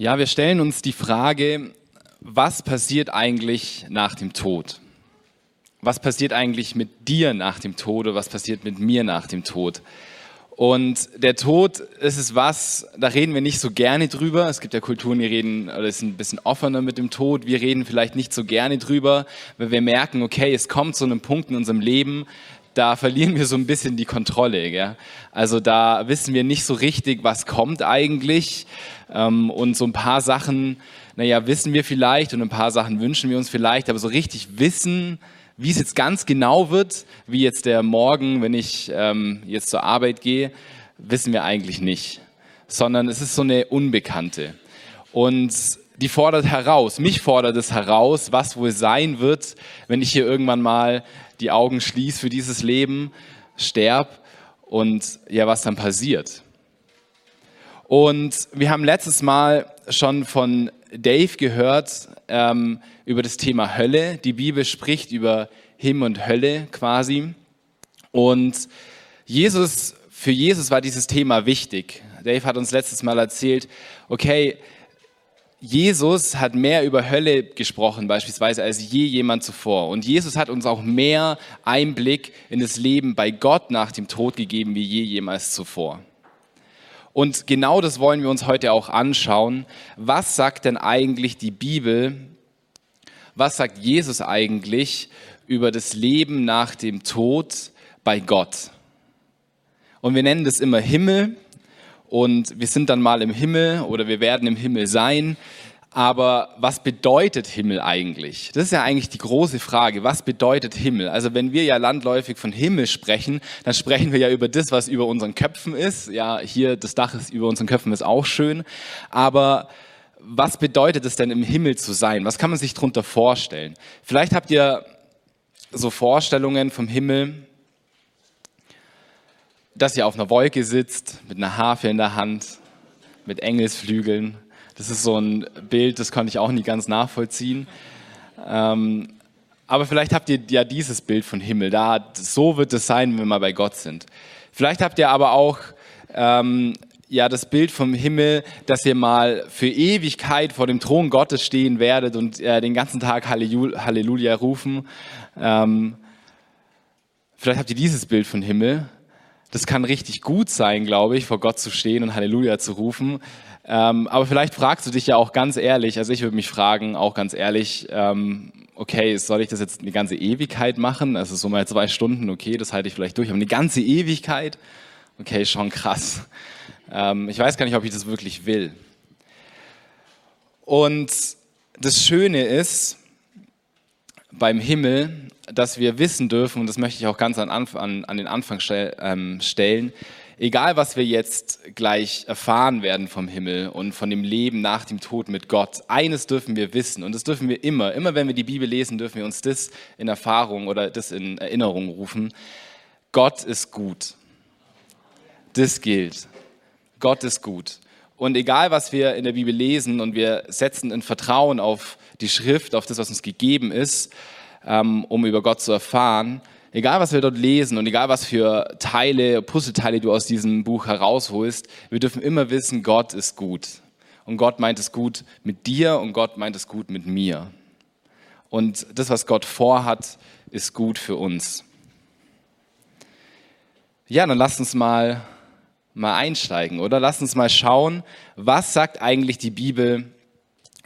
Ja, wir stellen uns die Frage, was passiert eigentlich nach dem Tod? Was passiert eigentlich mit dir nach dem Tod oder was passiert mit mir nach dem Tod? Und der Tod ist es was, da reden wir nicht so gerne drüber. Es gibt ja Kulturen, die reden oder sind ein bisschen offener mit dem Tod. Wir reden vielleicht nicht so gerne drüber, weil wir merken, okay, es kommt zu einem Punkt in unserem Leben, da verlieren wir so ein bisschen die Kontrolle. Gell? Also da wissen wir nicht so richtig, was kommt eigentlich. Ähm, und so ein paar Sachen, naja, wissen wir vielleicht und ein paar Sachen wünschen wir uns vielleicht, aber so richtig wissen, wie es jetzt ganz genau wird, wie jetzt der Morgen, wenn ich ähm, jetzt zur Arbeit gehe, wissen wir eigentlich nicht. Sondern es ist so eine Unbekannte. Und die fordert heraus, mich fordert es heraus, was wohl sein wird, wenn ich hier irgendwann mal die Augen schließe für dieses Leben, sterb und ja, was dann passiert. Und wir haben letztes Mal schon von Dave gehört ähm, über das Thema Hölle. Die Bibel spricht über Himmel und Hölle quasi. Und Jesus, für Jesus war dieses Thema wichtig. Dave hat uns letztes Mal erzählt, okay, Jesus hat mehr über Hölle gesprochen beispielsweise als je jemand zuvor. Und Jesus hat uns auch mehr Einblick in das Leben bei Gott nach dem Tod gegeben wie je jemals zuvor. Und genau das wollen wir uns heute auch anschauen. Was sagt denn eigentlich die Bibel? Was sagt Jesus eigentlich über das Leben nach dem Tod bei Gott? Und wir nennen das immer Himmel und wir sind dann mal im Himmel oder wir werden im Himmel sein. Aber was bedeutet Himmel eigentlich? Das ist ja eigentlich die große Frage. Was bedeutet Himmel? Also wenn wir ja landläufig von Himmel sprechen, dann sprechen wir ja über das, was über unseren Köpfen ist. Ja, hier das Dach ist über unseren Köpfen ist auch schön. Aber was bedeutet es denn im Himmel zu sein? Was kann man sich darunter vorstellen? Vielleicht habt ihr so Vorstellungen vom Himmel, dass ihr auf einer Wolke sitzt, mit einer Harfe in der Hand, mit Engelsflügeln. Das ist so ein Bild, das konnte ich auch nie ganz nachvollziehen. Ähm, aber vielleicht habt ihr ja dieses Bild von Himmel. Da, so wird es sein, wenn wir mal bei Gott sind. Vielleicht habt ihr aber auch ähm, ja das Bild vom Himmel, dass ihr mal für Ewigkeit vor dem Thron Gottes stehen werdet und äh, den ganzen Tag Halleluja rufen. Ähm, vielleicht habt ihr dieses Bild von Himmel das kann richtig gut sein, glaube ich, vor Gott zu stehen und Halleluja zu rufen. Ähm, aber vielleicht fragst du dich ja auch ganz ehrlich, also ich würde mich fragen, auch ganz ehrlich, ähm, okay, soll ich das jetzt eine ganze Ewigkeit machen? Also so mal zwei Stunden, okay, das halte ich vielleicht durch, aber eine ganze Ewigkeit? Okay, schon krass. Ähm, ich weiß gar nicht, ob ich das wirklich will. Und das Schöne ist beim Himmel, dass wir wissen dürfen, und das möchte ich auch ganz an, an, an den Anfang stell, ähm, stellen, egal was wir jetzt gleich erfahren werden vom Himmel und von dem Leben nach dem Tod mit Gott, eines dürfen wir wissen und das dürfen wir immer, immer wenn wir die Bibel lesen, dürfen wir uns das in Erfahrung oder das in Erinnerung rufen. Gott ist gut. Das gilt. Gott ist gut. Und egal, was wir in der Bibel lesen und wir setzen ein Vertrauen auf die Schrift, auf das, was uns gegeben ist, um über Gott zu erfahren. Egal, was wir dort lesen und egal, was für Teile, Puzzleteile du aus diesem Buch herausholst, wir dürfen immer wissen, Gott ist gut. Und Gott meint es gut mit dir und Gott meint es gut mit mir. Und das, was Gott vorhat, ist gut für uns. Ja, dann lass uns mal, mal einsteigen, oder? Lass uns mal schauen, was sagt eigentlich die Bibel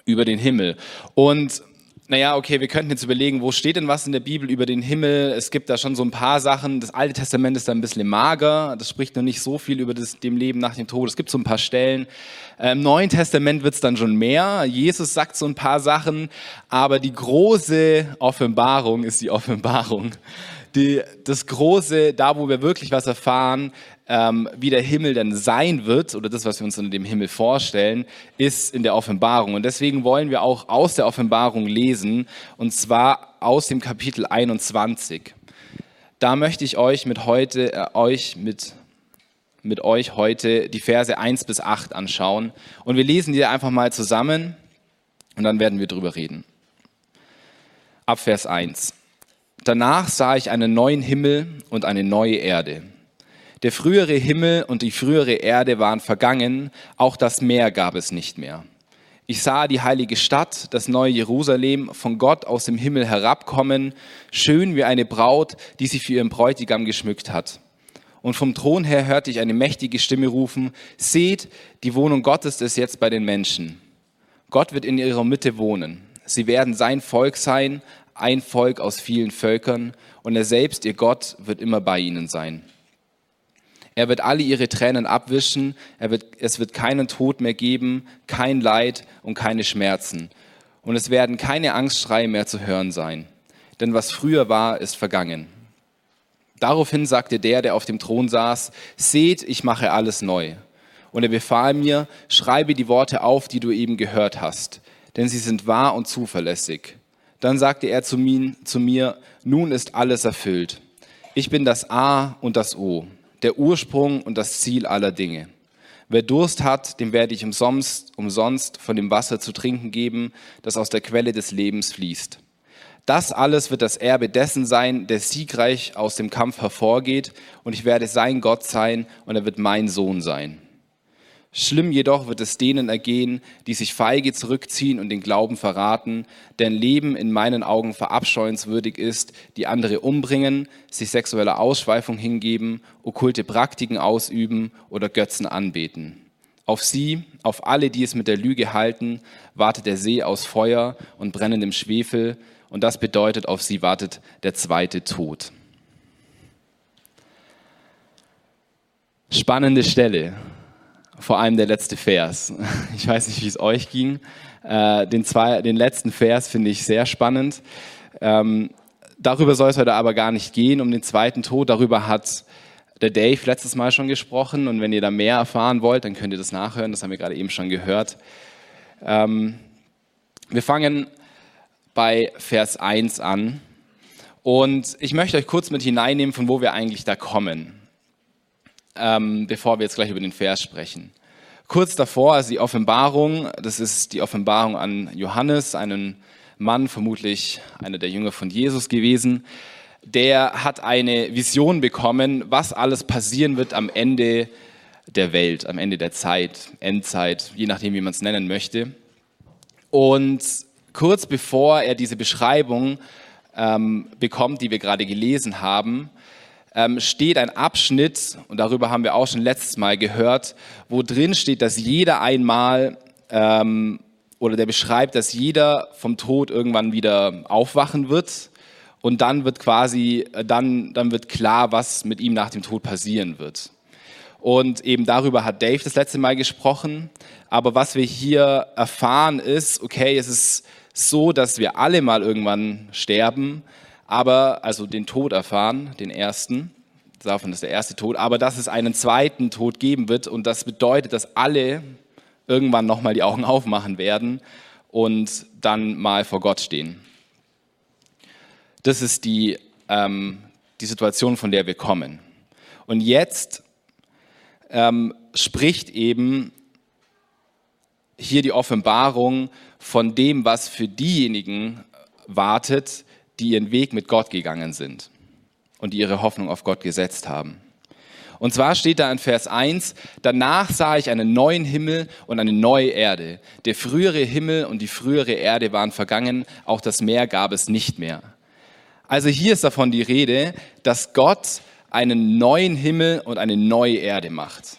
über den Himmel. Und naja, okay, wir könnten jetzt überlegen, wo steht denn was in der Bibel über den Himmel? Es gibt da schon so ein paar Sachen. Das Alte Testament ist da ein bisschen mager. Das spricht noch nicht so viel über das, dem Leben nach dem Tod. Es gibt so ein paar Stellen. Äh, Im Neuen Testament wird es dann schon mehr. Jesus sagt so ein paar Sachen. Aber die große Offenbarung ist die Offenbarung. Die, das Große, da wo wir wirklich was erfahren, ähm, wie der Himmel dann sein wird, oder das, was wir uns unter dem Himmel vorstellen, ist in der Offenbarung. Und deswegen wollen wir auch aus der Offenbarung lesen, und zwar aus dem Kapitel 21. Da möchte ich euch mit heute, äh, euch mit mit euch heute die Verse 1 bis 8 anschauen. Und wir lesen die einfach mal zusammen und dann werden wir drüber reden. Ab Vers 1. Danach sah ich einen neuen Himmel und eine neue Erde der frühere Himmel und die frühere Erde waren vergangen, auch das Meer gab es nicht mehr. Ich sah die heilige Stadt, das neue Jerusalem, von Gott aus dem Himmel herabkommen, schön wie eine Braut, die sich für ihren Bräutigam geschmückt hat. Und vom Thron her hörte ich eine mächtige Stimme rufen, seht, die Wohnung Gottes ist jetzt bei den Menschen. Gott wird in ihrer Mitte wohnen. Sie werden sein Volk sein, ein Volk aus vielen Völkern, und er selbst, ihr Gott, wird immer bei ihnen sein. Er wird alle ihre Tränen abwischen, wird, es wird keinen Tod mehr geben, kein Leid und keine Schmerzen. Und es werden keine Angstschreie mehr zu hören sein. Denn was früher war, ist vergangen. Daraufhin sagte der, der auf dem Thron saß, seht, ich mache alles neu. Und er befahl mir, schreibe die Worte auf, die du eben gehört hast, denn sie sind wahr und zuverlässig. Dann sagte er zu mir, zu mir nun ist alles erfüllt. Ich bin das A und das O der Ursprung und das Ziel aller Dinge. Wer Durst hat, dem werde ich umsonst, umsonst von dem Wasser zu trinken geben, das aus der Quelle des Lebens fließt. Das alles wird das Erbe dessen sein, der siegreich aus dem Kampf hervorgeht, und ich werde sein Gott sein, und er wird mein Sohn sein. Schlimm jedoch wird es denen ergehen, die sich feige zurückziehen und den Glauben verraten, deren Leben in meinen Augen verabscheuenswürdig ist, die andere umbringen, sich sexueller Ausschweifung hingeben, okkulte Praktiken ausüben oder Götzen anbeten. Auf sie, auf alle, die es mit der Lüge halten, wartet der See aus Feuer und brennendem Schwefel, und das bedeutet, auf sie wartet der zweite Tod. Spannende Stelle vor allem der letzte Vers. Ich weiß nicht, wie es euch ging. Äh, den, zwei, den letzten Vers finde ich sehr spannend. Ähm, darüber soll es heute aber gar nicht gehen, um den zweiten Tod. Darüber hat der Dave letztes Mal schon gesprochen. Und wenn ihr da mehr erfahren wollt, dann könnt ihr das nachhören. Das haben wir gerade eben schon gehört. Ähm, wir fangen bei Vers 1 an. Und ich möchte euch kurz mit hineinnehmen, von wo wir eigentlich da kommen ähm, bevor wir jetzt gleich über den Vers sprechen. Kurz davor, also die Offenbarung, das ist die Offenbarung an Johannes, einen Mann, vermutlich einer der Jünger von Jesus gewesen, der hat eine Vision bekommen, was alles passieren wird am Ende der Welt, am Ende der Zeit, Endzeit, je nachdem, wie man es nennen möchte. Und kurz bevor er diese Beschreibung ähm, bekommt, die wir gerade gelesen haben, ähm, steht ein Abschnitt, und darüber haben wir auch schon letztes Mal gehört, wo drin steht, dass jeder einmal, ähm, oder der beschreibt, dass jeder vom Tod irgendwann wieder aufwachen wird. Und dann wird quasi, äh, dann, dann wird klar, was mit ihm nach dem Tod passieren wird. Und eben darüber hat Dave das letzte Mal gesprochen. Aber was wir hier erfahren ist, okay, es ist so, dass wir alle mal irgendwann sterben, aber also den Tod erfahren, den ersten. Davon ist der erste Tod, aber dass es einen zweiten Tod geben wird und das bedeutet, dass alle irgendwann nochmal die Augen aufmachen werden und dann mal vor Gott stehen. Das ist die, ähm, die Situation, von der wir kommen. Und jetzt ähm, spricht eben hier die Offenbarung von dem, was für diejenigen wartet, die ihren Weg mit Gott gegangen sind und die ihre Hoffnung auf Gott gesetzt haben. Und zwar steht da in Vers 1, danach sah ich einen neuen Himmel und eine neue Erde. Der frühere Himmel und die frühere Erde waren vergangen, auch das Meer gab es nicht mehr. Also hier ist davon die Rede, dass Gott einen neuen Himmel und eine neue Erde macht.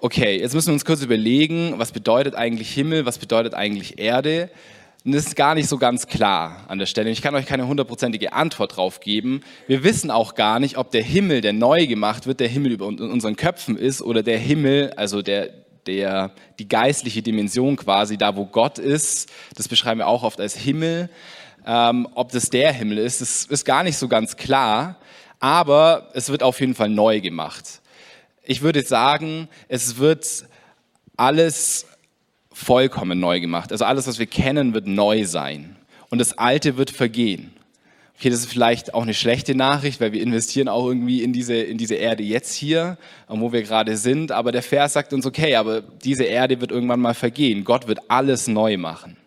Okay, jetzt müssen wir uns kurz überlegen, was bedeutet eigentlich Himmel, was bedeutet eigentlich Erde? Und das ist gar nicht so ganz klar an der Stelle. Ich kann euch keine hundertprozentige Antwort drauf geben. Wir wissen auch gar nicht, ob der Himmel, der neu gemacht wird, der Himmel über unseren Köpfen ist oder der Himmel, also der, der, die geistliche Dimension quasi, da wo Gott ist. Das beschreiben wir auch oft als Himmel. Ähm, ob das der Himmel ist, das ist gar nicht so ganz klar. Aber es wird auf jeden Fall neu gemacht. Ich würde sagen, es wird alles vollkommen neu gemacht. Also alles, was wir kennen, wird neu sein. Und das Alte wird vergehen. Okay, das ist vielleicht auch eine schlechte Nachricht, weil wir investieren auch irgendwie in diese, in diese Erde jetzt hier, wo wir gerade sind. Aber der Vers sagt uns, okay, aber diese Erde wird irgendwann mal vergehen. Gott wird alles neu machen.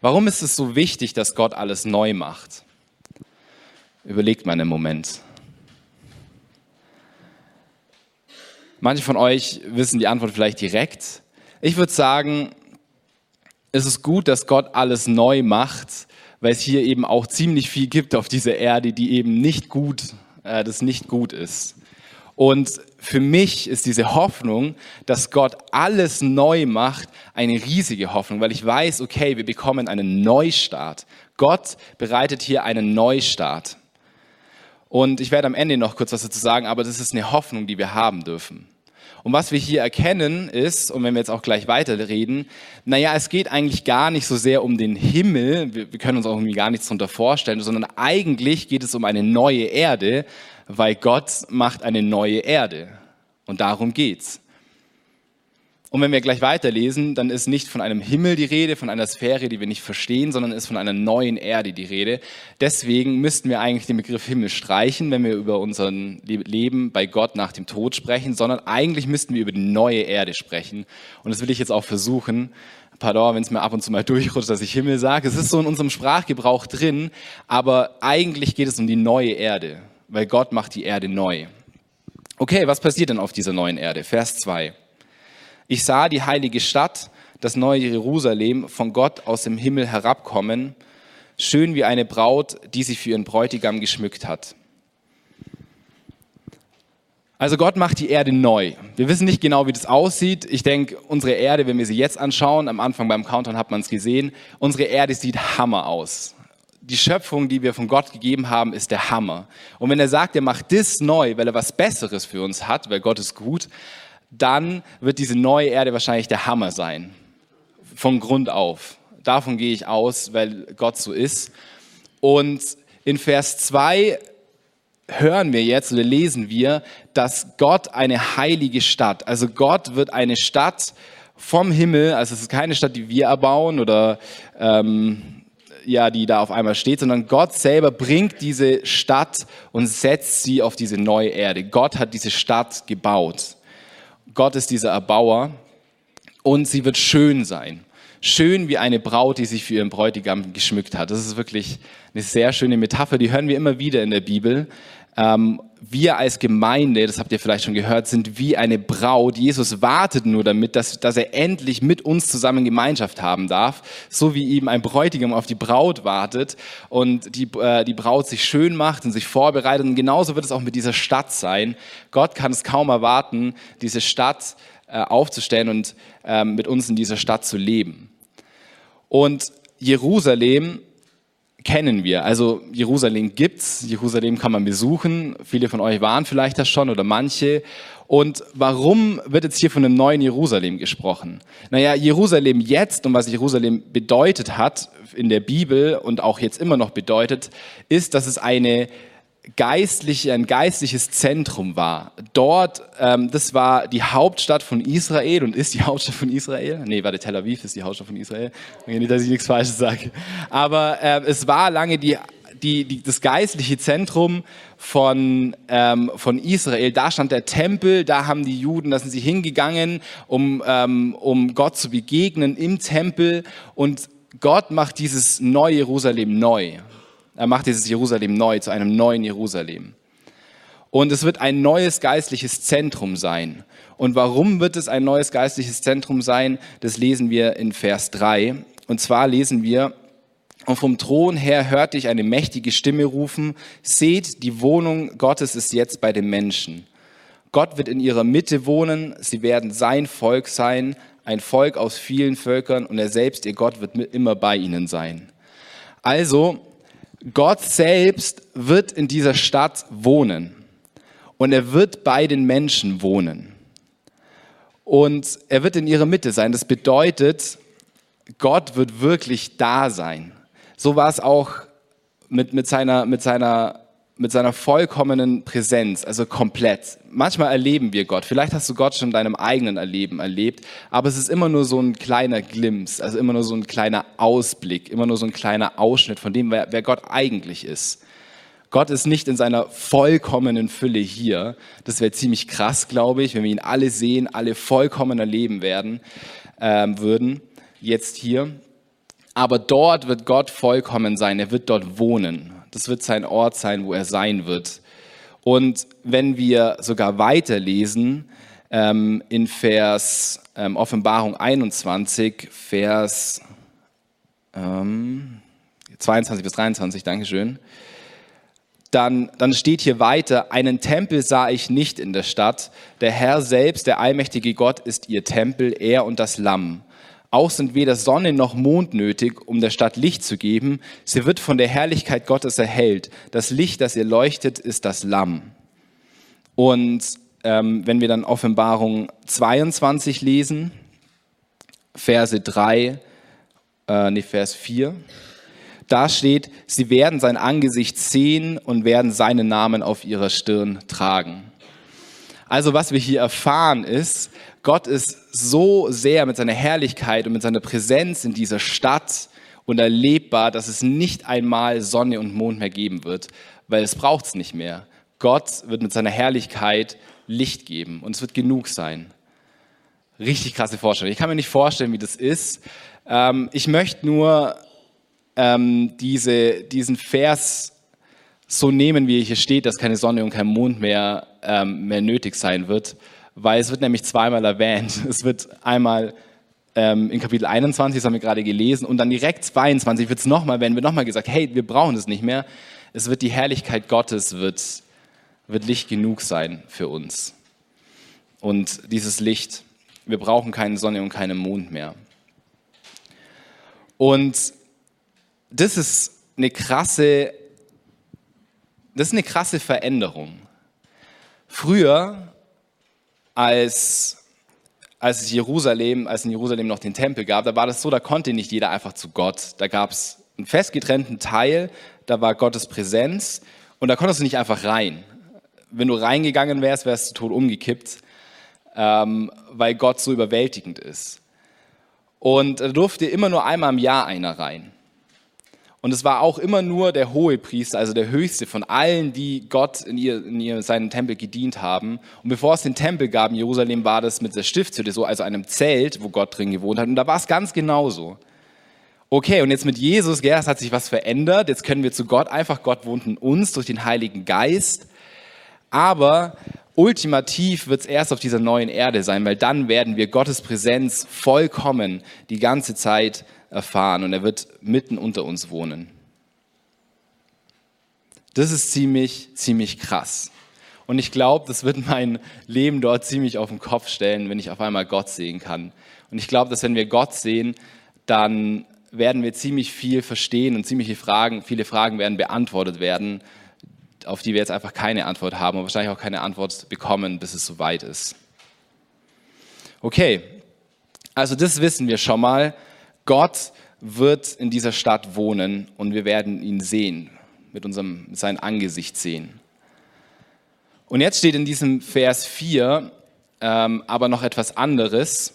Warum ist es so wichtig, dass Gott alles neu macht? Überlegt mal einen Moment. Manche von euch wissen die Antwort vielleicht direkt. Ich würde sagen, ist es gut, dass Gott alles neu macht, weil es hier eben auch ziemlich viel gibt auf dieser Erde, die eben nicht gut, äh, das nicht gut ist. Und für mich ist diese Hoffnung, dass Gott alles neu macht, eine riesige Hoffnung, weil ich weiß, okay, wir bekommen einen Neustart. Gott bereitet hier einen Neustart. Und ich werde am Ende noch kurz was dazu sagen, aber das ist eine Hoffnung, die wir haben dürfen. Und was wir hier erkennen ist, und wenn wir jetzt auch gleich weiterreden, naja, es geht eigentlich gar nicht so sehr um den Himmel, wir, wir können uns auch irgendwie gar nichts darunter vorstellen, sondern eigentlich geht es um eine neue Erde, weil Gott macht eine neue Erde. Und darum geht's. Und wenn wir gleich weiterlesen, dann ist nicht von einem Himmel die Rede, von einer Sphäre, die wir nicht verstehen, sondern ist von einer neuen Erde die Rede. Deswegen müssten wir eigentlich den Begriff Himmel streichen, wenn wir über unser Leben bei Gott nach dem Tod sprechen, sondern eigentlich müssten wir über die neue Erde sprechen. Und das will ich jetzt auch versuchen. Pardon, wenn es mir ab und zu mal durchrutscht, dass ich Himmel sage. Es ist so in unserem Sprachgebrauch drin, aber eigentlich geht es um die neue Erde, weil Gott macht die Erde neu. Okay, was passiert denn auf dieser neuen Erde? Vers 2. Ich sah die heilige Stadt, das neue Jerusalem, von Gott aus dem Himmel herabkommen, schön wie eine Braut, die sich für ihren Bräutigam geschmückt hat. Also Gott macht die Erde neu. Wir wissen nicht genau, wie das aussieht. Ich denke, unsere Erde, wenn wir sie jetzt anschauen, am Anfang beim Countdown hat man es gesehen, unsere Erde sieht Hammer aus. Die Schöpfung, die wir von Gott gegeben haben, ist der Hammer. Und wenn er sagt, er macht das neu, weil er was Besseres für uns hat, weil Gott ist gut, dann wird diese neue Erde wahrscheinlich der Hammer sein. Von Grund auf. Davon gehe ich aus, weil Gott so ist. Und in Vers 2 hören wir jetzt oder lesen wir, dass Gott eine heilige Stadt, also Gott wird eine Stadt vom Himmel, also es ist keine Stadt, die wir erbauen oder ähm, ja, die da auf einmal steht, sondern Gott selber bringt diese Stadt und setzt sie auf diese neue Erde. Gott hat diese Stadt gebaut. Gott ist dieser Erbauer und sie wird schön sein. Schön wie eine Braut, die sich für ihren Bräutigam geschmückt hat. Das ist wirklich eine sehr schöne Metapher, die hören wir immer wieder in der Bibel. Ähm, wir als Gemeinde, das habt ihr vielleicht schon gehört, sind wie eine Braut. Jesus wartet nur damit, dass, dass er endlich mit uns zusammen Gemeinschaft haben darf, so wie eben ein Bräutigam auf die Braut wartet und die, äh, die Braut sich schön macht und sich vorbereitet. Und genauso wird es auch mit dieser Stadt sein. Gott kann es kaum erwarten, diese Stadt äh, aufzustellen und äh, mit uns in dieser Stadt zu leben. Und Jerusalem kennen wir. Also Jerusalem gibt's, Jerusalem kann man besuchen. Viele von euch waren vielleicht das schon oder manche. Und warum wird jetzt hier von einem neuen Jerusalem gesprochen? Naja, Jerusalem jetzt und was Jerusalem bedeutet hat in der Bibel und auch jetzt immer noch bedeutet, ist, dass es eine geistliche, ein geistliches Zentrum war. Dort, ähm, das war die Hauptstadt von Israel und ist die Hauptstadt von Israel. Nee, warte, Tel Aviv ist die Hauptstadt von Israel. Nicht, dass ich nichts Falsches sage. Aber äh, es war lange die, die, die, das geistliche Zentrum von, ähm, von Israel. Da stand der Tempel, da haben die Juden, da sind sie hingegangen, um, ähm, um Gott zu begegnen im Tempel. Und Gott macht dieses neue Jerusalem neu. Er macht dieses Jerusalem neu zu einem neuen Jerusalem. Und es wird ein neues geistliches Zentrum sein. Und warum wird es ein neues geistliches Zentrum sein? Das lesen wir in Vers 3. Und zwar lesen wir, und vom Thron her hörte ich eine mächtige Stimme rufen, seht, die Wohnung Gottes ist jetzt bei den Menschen. Gott wird in ihrer Mitte wohnen, sie werden sein Volk sein, ein Volk aus vielen Völkern und er selbst, ihr Gott, wird immer bei ihnen sein. Also, Gott selbst wird in dieser Stadt wohnen und er wird bei den Menschen wohnen. Und er wird in ihrer Mitte sein. Das bedeutet, Gott wird wirklich da sein. So war es auch mit, mit, seiner, mit seiner mit seiner vollkommenen Präsenz, also komplett. Manchmal erleben wir Gott. Vielleicht hast du Gott schon in deinem eigenen Erleben erlebt, aber es ist immer nur so ein kleiner Glimps, also immer nur so ein kleiner Ausblick, immer nur so ein kleiner Ausschnitt von dem, wer, wer Gott eigentlich ist. Gott ist nicht in seiner vollkommenen Fülle hier. Das wäre ziemlich krass, glaube ich, wenn wir ihn alle sehen, alle vollkommen erleben werden ähm, würden, jetzt hier. Aber dort wird Gott vollkommen sein. Er wird dort wohnen. Das wird sein Ort sein, wo er sein wird. Und wenn wir sogar weiterlesen, ähm, in Vers ähm, Offenbarung 21, Vers ähm, 22 bis 23, Dankeschön. Dann, dann steht hier weiter, einen Tempel sah ich nicht in der Stadt. Der Herr selbst, der allmächtige Gott, ist ihr Tempel, er und das Lamm. Auch sind weder Sonne noch Mond nötig, um der Stadt Licht zu geben. Sie wird von der Herrlichkeit Gottes erhellt. Das Licht, das ihr leuchtet, ist das Lamm. Und ähm, wenn wir dann Offenbarung 22 lesen, Verse 3, äh, nee, Vers 4, da steht, sie werden sein Angesicht sehen und werden seinen Namen auf ihrer Stirn tragen. Also was wir hier erfahren ist, Gott ist so sehr mit seiner Herrlichkeit und mit seiner Präsenz in dieser Stadt und erlebbar, dass es nicht einmal Sonne und Mond mehr geben wird, weil es braucht es nicht mehr. Gott wird mit seiner Herrlichkeit Licht geben und es wird genug sein. Richtig krasse Vorstellung. Ich kann mir nicht vorstellen, wie das ist. Ähm, ich möchte nur ähm, diese, diesen Vers so nehmen, wie hier steht, dass keine Sonne und kein Mond mehr, ähm, mehr nötig sein wird, weil es wird nämlich zweimal erwähnt. Es wird einmal ähm, in Kapitel 21, das haben wir gerade gelesen, und dann direkt 22 wird es nochmal, werden wir nochmal gesagt, hey, wir brauchen es nicht mehr. Es wird die Herrlichkeit Gottes, wird, wird Licht genug sein für uns. Und dieses Licht, wir brauchen keine Sonne und keinen Mond mehr. Und das ist eine krasse, das ist eine krasse Veränderung. Früher, als, als Jerusalem, als in Jerusalem noch den Tempel gab, da war das so, da konnte nicht jeder einfach zu Gott. Da gab es einen festgetrennten Teil, da war Gottes Präsenz und da konntest du nicht einfach rein. Wenn du reingegangen wärst, wärst du tot umgekippt, ähm, weil Gott so überwältigend ist. Und da durfte immer nur einmal im Jahr einer rein. Und es war auch immer nur der hohe Priester, also der höchste von allen, die Gott in, ihr, in ihr, seinen Tempel gedient haben. Und bevor es den Tempel gab in Jerusalem, war das mit der Stiftshütte so, also einem Zelt, wo Gott drin gewohnt hat. Und da war es ganz genauso. Okay, und jetzt mit Jesus, gell, es hat sich was verändert. Jetzt können wir zu Gott einfach, Gott wohnt in uns durch den Heiligen Geist. Aber ultimativ wird es erst auf dieser neuen Erde sein, weil dann werden wir Gottes Präsenz vollkommen die ganze Zeit erfahren und er wird mitten unter uns wohnen. Das ist ziemlich, ziemlich krass. Und ich glaube, das wird mein Leben dort ziemlich auf den Kopf stellen, wenn ich auf einmal Gott sehen kann. Und ich glaube, dass wenn wir Gott sehen, dann werden wir ziemlich viel verstehen und ziemlich viele Fragen, viele Fragen werden beantwortet werden, auf die wir jetzt einfach keine Antwort haben und wahrscheinlich auch keine Antwort bekommen, bis es soweit ist. Okay, also das wissen wir schon mal. Gott wird in dieser Stadt wohnen und wir werden ihn sehen, mit, unserem, mit seinem Angesicht sehen. Und jetzt steht in diesem Vers 4 ähm, aber noch etwas anderes,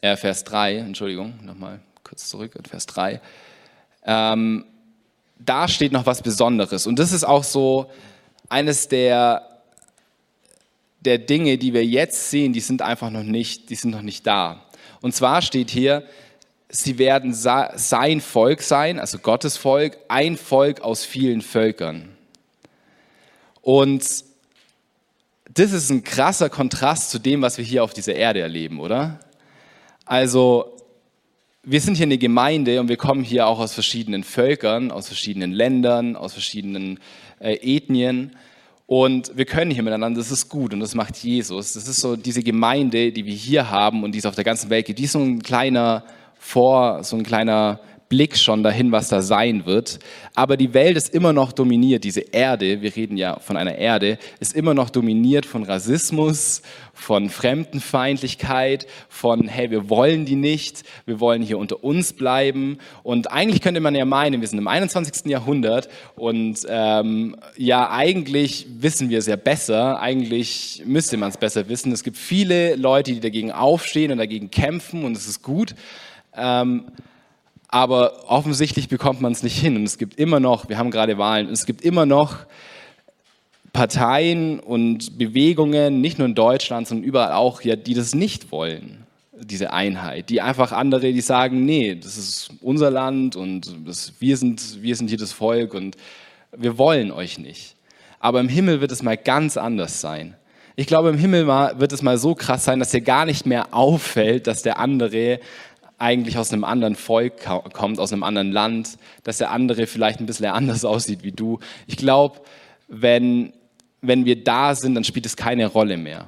äh, Vers 3, Entschuldigung, nochmal kurz zurück, Vers 3. Ähm, da steht noch was Besonderes und das ist auch so eines der, der Dinge, die wir jetzt sehen, die sind einfach noch nicht, die sind noch nicht da. Und zwar steht hier, sie werden sein Volk sein, also Gottes Volk, ein Volk aus vielen Völkern. Und das ist ein krasser Kontrast zu dem, was wir hier auf dieser Erde erleben, oder? Also, wir sind hier eine Gemeinde und wir kommen hier auch aus verschiedenen Völkern, aus verschiedenen Ländern, aus verschiedenen äh, Ethnien. Und wir können hier miteinander, das ist gut und das macht Jesus. Das ist so diese Gemeinde, die wir hier haben und die es auf der ganzen Welt gibt. Die ist so ein kleiner vor, so ein kleiner Blick schon dahin, was da sein wird. Aber die Welt ist immer noch dominiert, diese Erde, wir reden ja von einer Erde, ist immer noch dominiert von Rassismus, von Fremdenfeindlichkeit, von, hey, wir wollen die nicht, wir wollen hier unter uns bleiben. Und eigentlich könnte man ja meinen, wir sind im 21. Jahrhundert und ähm, ja, eigentlich wissen wir es ja besser, eigentlich müsste man es besser wissen. Es gibt viele Leute, die dagegen aufstehen und dagegen kämpfen und es ist gut. Ähm, aber offensichtlich bekommt man es nicht hin. Und es gibt immer noch, wir haben gerade Wahlen, es gibt immer noch Parteien und Bewegungen, nicht nur in Deutschland, sondern überall auch, ja, die das nicht wollen, diese Einheit. Die einfach andere, die sagen, nee, das ist unser Land und das, wir, sind, wir sind hier das Volk und wir wollen euch nicht. Aber im Himmel wird es mal ganz anders sein. Ich glaube, im Himmel wird es mal so krass sein, dass dir gar nicht mehr auffällt, dass der andere eigentlich aus einem anderen Volk kommt, aus einem anderen Land, dass der andere vielleicht ein bisschen anders aussieht wie du. Ich glaube, wenn, wenn wir da sind, dann spielt es keine Rolle mehr.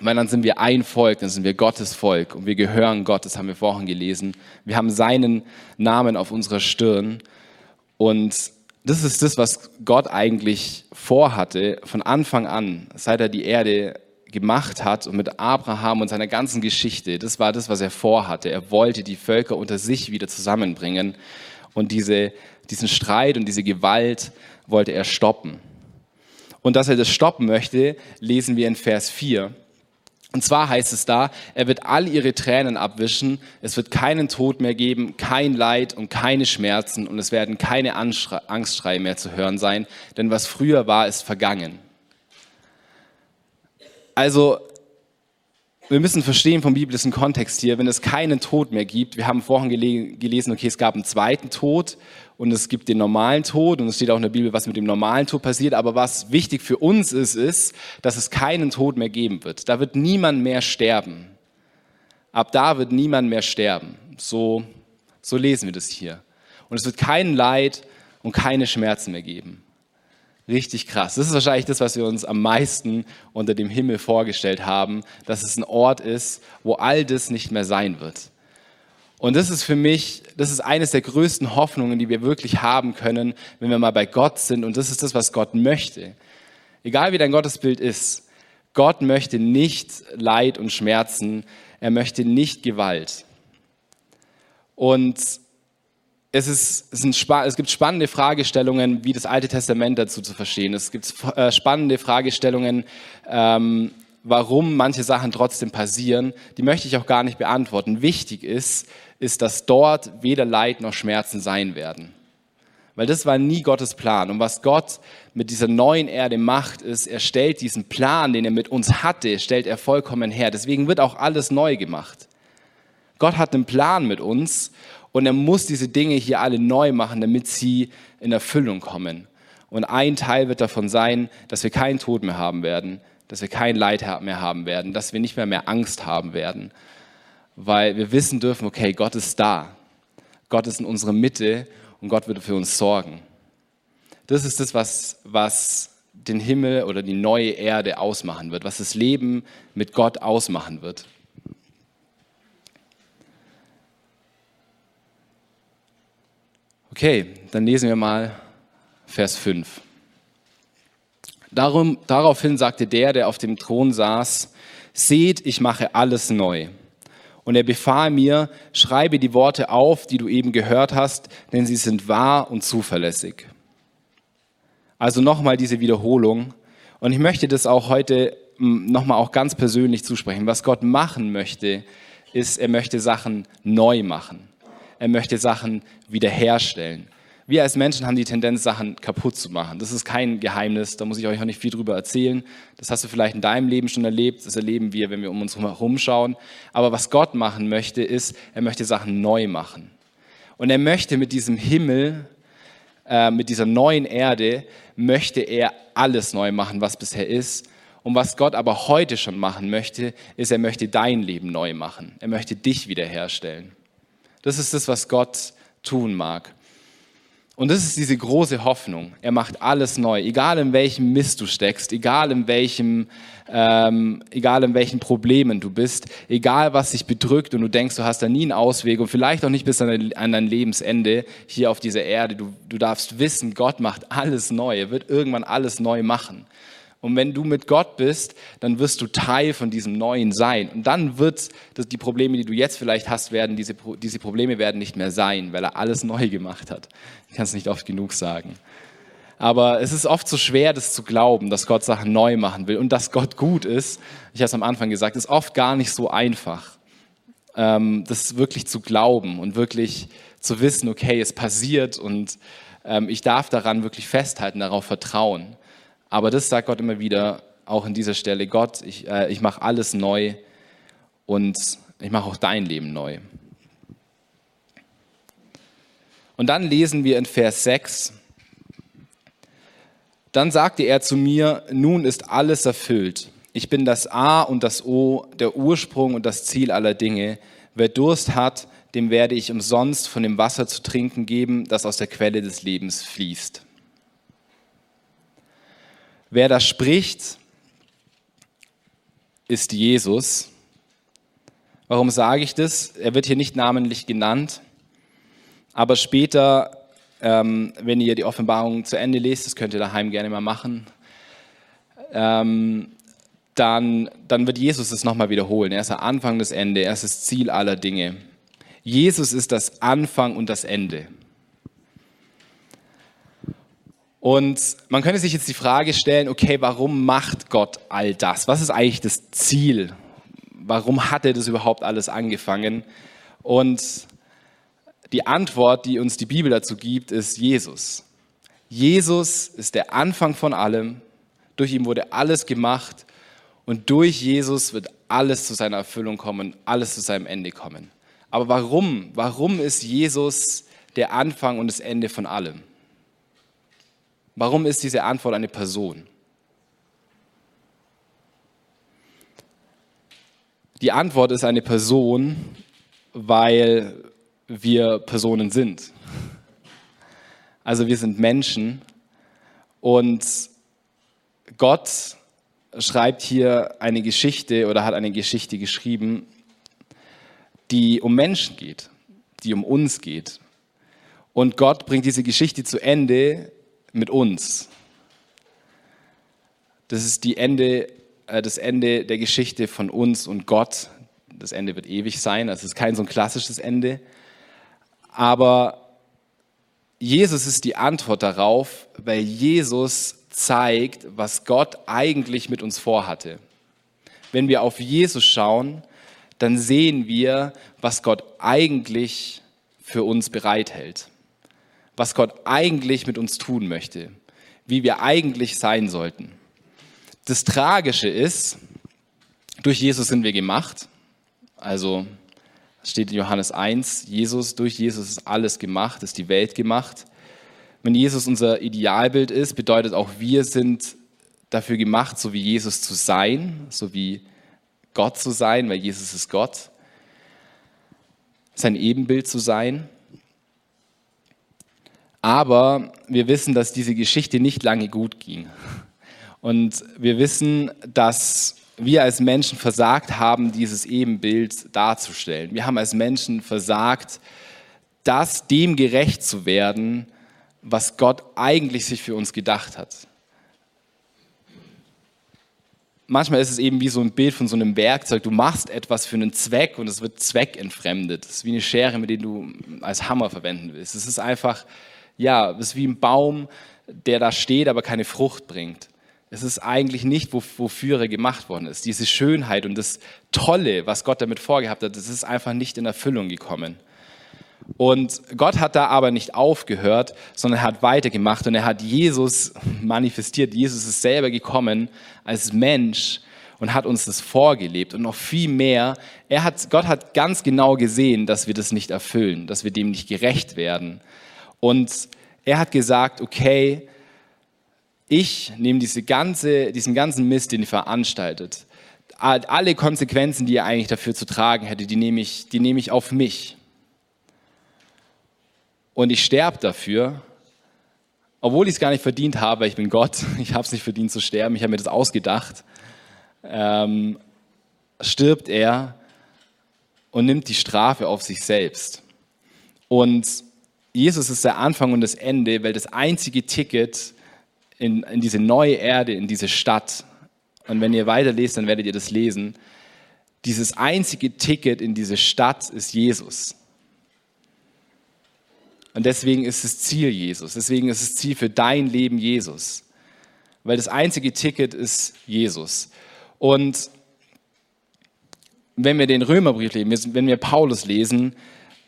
Weil dann sind wir ein Volk, dann sind wir Gottes Volk und wir gehören Gott, das haben wir vorhin gelesen. Wir haben seinen Namen auf unserer Stirn und das ist das, was Gott eigentlich vorhatte von Anfang an, seit er die Erde gemacht hat und mit Abraham und seiner ganzen Geschichte. Das war das, was er vorhatte. Er wollte die Völker unter sich wieder zusammenbringen und diese, diesen Streit und diese Gewalt wollte er stoppen. Und dass er das stoppen möchte, lesen wir in Vers 4. Und zwar heißt es da, er wird all ihre Tränen abwischen, es wird keinen Tod mehr geben, kein Leid und keine Schmerzen und es werden keine Angstschreie mehr zu hören sein, denn was früher war, ist vergangen. Also, wir müssen verstehen vom biblischen Kontext hier, wenn es keinen Tod mehr gibt. Wir haben vorhin gelesen, okay, es gab einen zweiten Tod und es gibt den normalen Tod und es steht auch in der Bibel, was mit dem normalen Tod passiert. Aber was wichtig für uns ist, ist, dass es keinen Tod mehr geben wird. Da wird niemand mehr sterben. Ab da wird niemand mehr sterben. So, so lesen wir das hier. Und es wird kein Leid und keine Schmerzen mehr geben. Richtig krass. Das ist wahrscheinlich das, was wir uns am meisten unter dem Himmel vorgestellt haben, dass es ein Ort ist, wo all das nicht mehr sein wird. Und das ist für mich, das ist eines der größten Hoffnungen, die wir wirklich haben können, wenn wir mal bei Gott sind. Und das ist das, was Gott möchte. Egal wie dein Gottesbild ist, Gott möchte nicht Leid und Schmerzen, er möchte nicht Gewalt. Und es, ist, es, sind, es gibt spannende Fragestellungen, wie das Alte Testament dazu zu verstehen. Es gibt äh, spannende Fragestellungen, ähm, warum manche Sachen trotzdem passieren. Die möchte ich auch gar nicht beantworten. Wichtig ist, ist, dass dort weder Leid noch Schmerzen sein werden. Weil das war nie Gottes Plan. Und was Gott mit dieser neuen Erde macht, ist, er stellt diesen Plan, den er mit uns hatte, stellt er vollkommen her. Deswegen wird auch alles neu gemacht. Gott hat einen Plan mit uns und er muss diese Dinge hier alle neu machen, damit sie in Erfüllung kommen. Und ein Teil wird davon sein, dass wir keinen Tod mehr haben werden, dass wir kein Leid mehr haben werden, dass wir nicht mehr mehr Angst haben werden, weil wir wissen dürfen, okay, Gott ist da. Gott ist in unserer Mitte und Gott wird für uns sorgen. Das ist das, was, was den Himmel oder die neue Erde ausmachen wird, was das Leben mit Gott ausmachen wird. Okay, dann lesen wir mal Vers 5. Darum, daraufhin sagte der, der auf dem Thron saß, seht, ich mache alles neu. Und er befahl mir, schreibe die Worte auf, die du eben gehört hast, denn sie sind wahr und zuverlässig. Also nochmal diese Wiederholung. Und ich möchte das auch heute hm, nochmal auch ganz persönlich zusprechen. Was Gott machen möchte, ist, er möchte Sachen neu machen er möchte Sachen wiederherstellen. Wir als Menschen haben die Tendenz, Sachen kaputt zu machen. Das ist kein Geheimnis, da muss ich euch auch nicht viel drüber erzählen. Das hast du vielleicht in deinem Leben schon erlebt, das erleben wir, wenn wir um uns herum schauen. Aber was Gott machen möchte, ist, er möchte Sachen neu machen. Und er möchte mit diesem Himmel, äh, mit dieser neuen Erde, möchte er alles neu machen, was bisher ist. Und was Gott aber heute schon machen möchte, ist, er möchte dein Leben neu machen. Er möchte dich wiederherstellen. Das ist das, was Gott tun mag. Und das ist diese große Hoffnung. Er macht alles neu, egal in welchem Mist du steckst, egal in welchem, ähm, egal in welchen Problemen du bist, egal was dich bedrückt und du denkst, du hast da nie einen Ausweg und vielleicht auch nicht bis an dein Lebensende hier auf dieser Erde. Du, du darfst wissen, Gott macht alles neu. Er wird irgendwann alles neu machen. Und wenn du mit Gott bist, dann wirst du Teil von diesem Neuen sein. Und dann wird die Probleme, die du jetzt vielleicht hast, werden, diese, diese Probleme werden nicht mehr sein, weil er alles neu gemacht hat. Ich kann es nicht oft genug sagen. Aber es ist oft so schwer, das zu glauben, dass Gott Sachen neu machen will und dass Gott gut ist. Ich habe es am Anfang gesagt, ist oft gar nicht so einfach, ähm, das wirklich zu glauben und wirklich zu wissen, okay, es passiert und ähm, ich darf daran wirklich festhalten, darauf vertrauen. Aber das sagt Gott immer wieder, auch in dieser Stelle, Gott, ich, äh, ich mache alles neu und ich mache auch dein Leben neu. Und dann lesen wir in Vers 6, dann sagte er zu mir, nun ist alles erfüllt. Ich bin das A und das O, der Ursprung und das Ziel aller Dinge. Wer Durst hat, dem werde ich umsonst von dem Wasser zu trinken geben, das aus der Quelle des Lebens fließt. Wer da spricht, ist Jesus. Warum sage ich das? Er wird hier nicht namentlich genannt, aber später, ähm, wenn ihr die Offenbarung zu Ende lest, das könnt ihr daheim gerne mal machen, ähm, dann, dann wird Jesus es nochmal wiederholen. Er ist der Anfang, das Ende, er ist das Ziel aller Dinge. Jesus ist das Anfang und das Ende. Und man könnte sich jetzt die Frage stellen, okay, warum macht Gott all das? Was ist eigentlich das Ziel? Warum hat er das überhaupt alles angefangen? Und die Antwort, die uns die Bibel dazu gibt, ist Jesus. Jesus ist der Anfang von allem. Durch ihn wurde alles gemacht und durch Jesus wird alles zu seiner Erfüllung kommen, alles zu seinem Ende kommen. Aber warum? Warum ist Jesus der Anfang und das Ende von allem? Warum ist diese Antwort eine Person? Die Antwort ist eine Person, weil wir Personen sind. Also wir sind Menschen und Gott schreibt hier eine Geschichte oder hat eine Geschichte geschrieben, die um Menschen geht, die um uns geht. Und Gott bringt diese Geschichte zu Ende mit uns. Das ist die Ende, äh, das Ende der Geschichte von uns und Gott. Das Ende wird ewig sein. Das ist kein so ein klassisches Ende. Aber Jesus ist die Antwort darauf, weil Jesus zeigt, was Gott eigentlich mit uns vorhatte. Wenn wir auf Jesus schauen, dann sehen wir, was Gott eigentlich für uns bereithält was Gott eigentlich mit uns tun möchte, wie wir eigentlich sein sollten. Das Tragische ist, durch Jesus sind wir gemacht. Also steht in Johannes 1, Jesus, durch Jesus ist alles gemacht, ist die Welt gemacht. Wenn Jesus unser Idealbild ist, bedeutet auch wir sind dafür gemacht, so wie Jesus zu sein, so wie Gott zu sein, weil Jesus ist Gott, sein Ebenbild zu sein. Aber wir wissen, dass diese Geschichte nicht lange gut ging. Und wir wissen, dass wir als Menschen versagt haben, dieses Ebenbild darzustellen. Wir haben als Menschen versagt, das dem gerecht zu werden, was Gott eigentlich sich für uns gedacht hat. Manchmal ist es eben wie so ein Bild von so einem Werkzeug. Du machst etwas für einen Zweck und es wird zweckentfremdet. Es ist wie eine Schere, mit der du als Hammer verwenden willst. Es ist einfach ja, es ist wie ein Baum, der da steht, aber keine Frucht bringt. Es ist eigentlich nicht, wofür er gemacht worden ist. Diese Schönheit und das Tolle, was Gott damit vorgehabt hat, das ist einfach nicht in Erfüllung gekommen. Und Gott hat da aber nicht aufgehört, sondern er hat weitergemacht und er hat Jesus manifestiert. Jesus ist selber gekommen als Mensch und hat uns das vorgelebt und noch viel mehr. Er hat, Gott hat ganz genau gesehen, dass wir das nicht erfüllen, dass wir dem nicht gerecht werden. Und er hat gesagt, okay, ich nehme diese ganze, diesen ganzen Mist, den ihr veranstaltet, alle Konsequenzen, die ihr eigentlich dafür zu tragen hättet, die nehme ich, die nehme ich auf mich. Und ich sterbe dafür, obwohl ich es gar nicht verdient habe, ich bin Gott, ich habe es nicht verdient zu sterben, ich habe mir das ausgedacht, ähm, stirbt er und nimmt die Strafe auf sich selbst. Und Jesus ist der Anfang und das Ende, weil das einzige Ticket in, in diese neue Erde, in diese Stadt, und wenn ihr weiterlest, dann werdet ihr das lesen, dieses einzige Ticket in diese Stadt ist Jesus. Und deswegen ist das Ziel Jesus. Deswegen ist das Ziel für dein Leben Jesus. Weil das einzige Ticket ist Jesus. Und wenn wir den Römerbrief lesen, wenn wir Paulus lesen,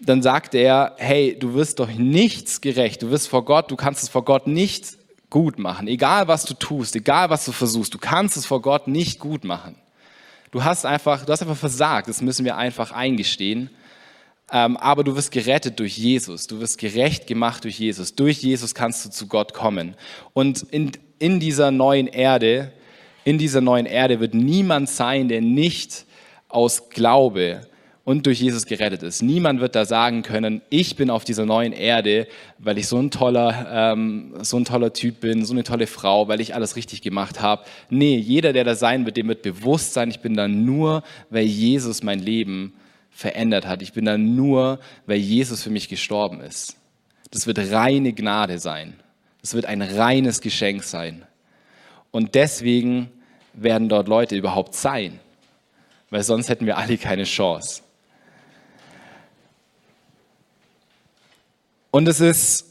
dann sagt er, hey, du wirst doch nichts gerecht, du wirst vor Gott, du kannst es vor Gott nicht gut machen, egal was du tust, egal was du versuchst, du kannst es vor Gott nicht gut machen. Du hast einfach, du hast einfach versagt, das müssen wir einfach eingestehen. Ähm, aber du wirst gerettet durch Jesus, du wirst gerecht gemacht durch Jesus. Durch Jesus kannst du zu Gott kommen. Und in, in dieser neuen Erde, in dieser neuen Erde wird niemand sein, der nicht aus Glaube und durch Jesus gerettet ist. Niemand wird da sagen können, ich bin auf dieser neuen Erde, weil ich so ein toller, ähm, so ein toller Typ bin, so eine tolle Frau, weil ich alles richtig gemacht habe. Nee, jeder, der da sein wird, dem wird bewusst sein, ich bin da nur, weil Jesus mein Leben verändert hat. Ich bin da nur, weil Jesus für mich gestorben ist. Das wird reine Gnade sein. Das wird ein reines Geschenk sein. Und deswegen werden dort Leute überhaupt sein, weil sonst hätten wir alle keine Chance. Und es ist,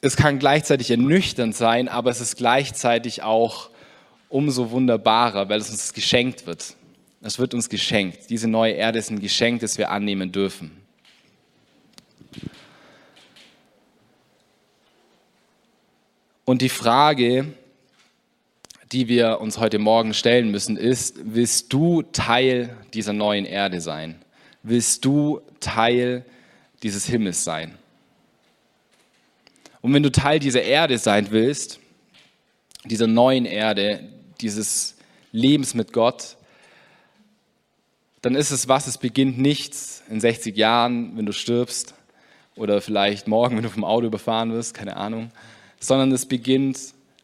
es kann gleichzeitig ernüchternd sein, aber es ist gleichzeitig auch umso wunderbarer, weil es uns geschenkt wird. Es wird uns geschenkt. Diese neue Erde ist ein Geschenk, das wir annehmen dürfen. Und die Frage, die wir uns heute Morgen stellen müssen, ist, willst du Teil dieser neuen Erde sein? Willst du Teil dieses Himmels sein? Und wenn du Teil dieser Erde sein willst, dieser neuen Erde, dieses Lebens mit Gott, dann ist es was, es beginnt nicht in 60 Jahren, wenn du stirbst, oder vielleicht morgen, wenn du vom Auto überfahren wirst, keine Ahnung, sondern es beginnt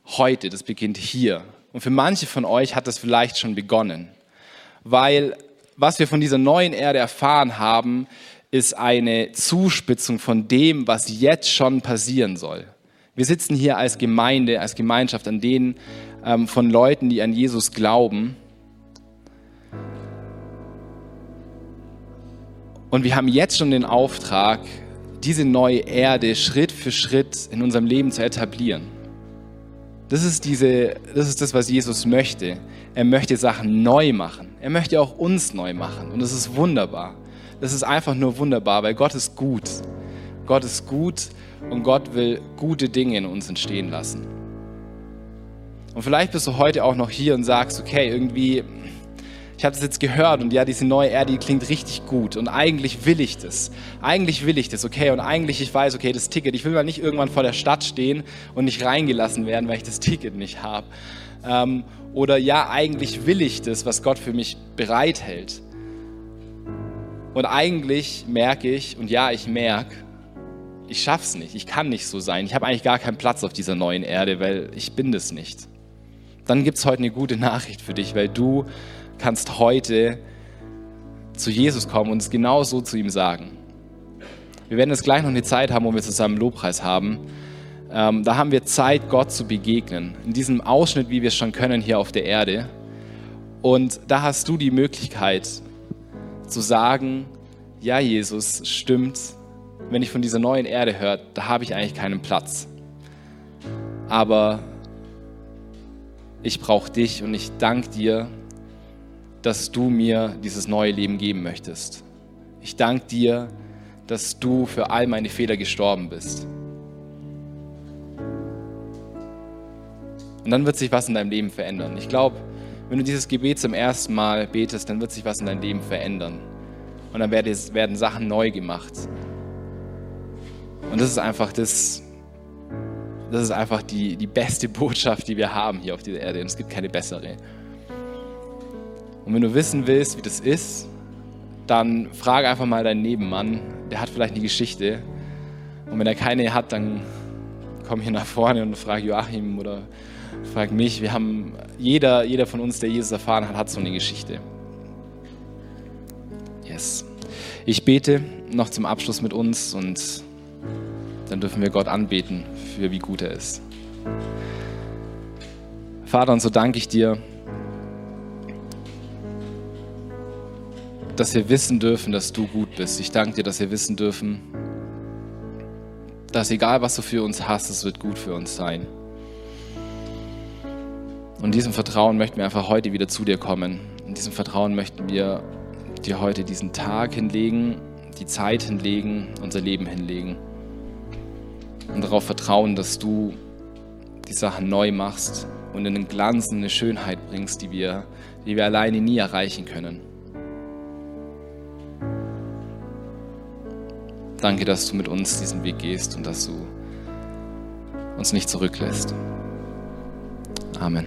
heute, das beginnt hier. Und für manche von euch hat das vielleicht schon begonnen, weil was wir von dieser neuen Erde erfahren haben, ist eine Zuspitzung von dem, was jetzt schon passieren soll. Wir sitzen hier als Gemeinde, als Gemeinschaft an denen ähm, von Leuten, die an Jesus glauben. Und wir haben jetzt schon den Auftrag, diese neue Erde Schritt für Schritt in unserem Leben zu etablieren. Das ist, diese, das ist das, was Jesus möchte. Er möchte Sachen neu machen. Er möchte auch uns neu machen. Und das ist wunderbar das ist einfach nur wunderbar, weil Gott ist gut. Gott ist gut und Gott will gute Dinge in uns entstehen lassen. Und vielleicht bist du heute auch noch hier und sagst, okay, irgendwie, ich habe das jetzt gehört und ja, diese neue Erde, die klingt richtig gut und eigentlich will ich das. Eigentlich will ich das, okay, und eigentlich ich weiß, okay, das Ticket, ich will mal nicht irgendwann vor der Stadt stehen und nicht reingelassen werden, weil ich das Ticket nicht habe. Ähm, oder ja, eigentlich will ich das, was Gott für mich bereithält. Und eigentlich merke ich, und ja, ich merke, ich schaff's nicht, ich kann nicht so sein. Ich habe eigentlich gar keinen Platz auf dieser neuen Erde, weil ich bin das nicht. Dann gibt es heute eine gute Nachricht für dich, weil du kannst heute zu Jesus kommen und es genau so zu ihm sagen. Wir werden jetzt gleich noch eine Zeit haben, wo wir zusammen Lobpreis haben. Ähm, da haben wir Zeit, Gott zu begegnen. In diesem Ausschnitt, wie wir es schon können hier auf der Erde. Und da hast du die Möglichkeit, zu sagen, ja Jesus, stimmt, wenn ich von dieser neuen Erde höre, da habe ich eigentlich keinen Platz. Aber ich brauche dich und ich danke dir, dass du mir dieses neue Leben geben möchtest. Ich danke dir, dass du für all meine Fehler gestorben bist. Und dann wird sich was in deinem Leben verändern. Ich glaube, wenn du dieses Gebet zum ersten Mal betest, dann wird sich was in deinem Leben verändern. Und dann werden Sachen neu gemacht. Und das ist einfach das, das ist einfach die, die beste Botschaft, die wir haben hier auf dieser Erde. Und es gibt keine bessere. Und wenn du wissen willst, wie das ist, dann frage einfach mal deinen Nebenmann. Der hat vielleicht eine Geschichte. Und wenn er keine hat, dann komm hier nach vorne und frag Joachim oder frag mich. Wir haben, jeder, jeder von uns, der Jesus erfahren hat, hat so eine Geschichte. Yes. Ich bete noch zum Abschluss mit uns und dann dürfen wir Gott anbeten für wie gut er ist. Vater, und so danke ich dir, dass wir wissen dürfen, dass du gut bist. Ich danke dir, dass wir wissen dürfen, dass egal was du für uns hast, es wird gut für uns sein. Und in diesem Vertrauen möchten wir einfach heute wieder zu dir kommen. In diesem Vertrauen möchten wir dir heute diesen Tag hinlegen, die Zeit hinlegen, unser Leben hinlegen. Und darauf vertrauen, dass du die Sachen neu machst und in den Glanz und eine Schönheit bringst, die wir, die wir alleine nie erreichen können. Danke, dass du mit uns diesen Weg gehst und dass du uns nicht zurücklässt. Amen.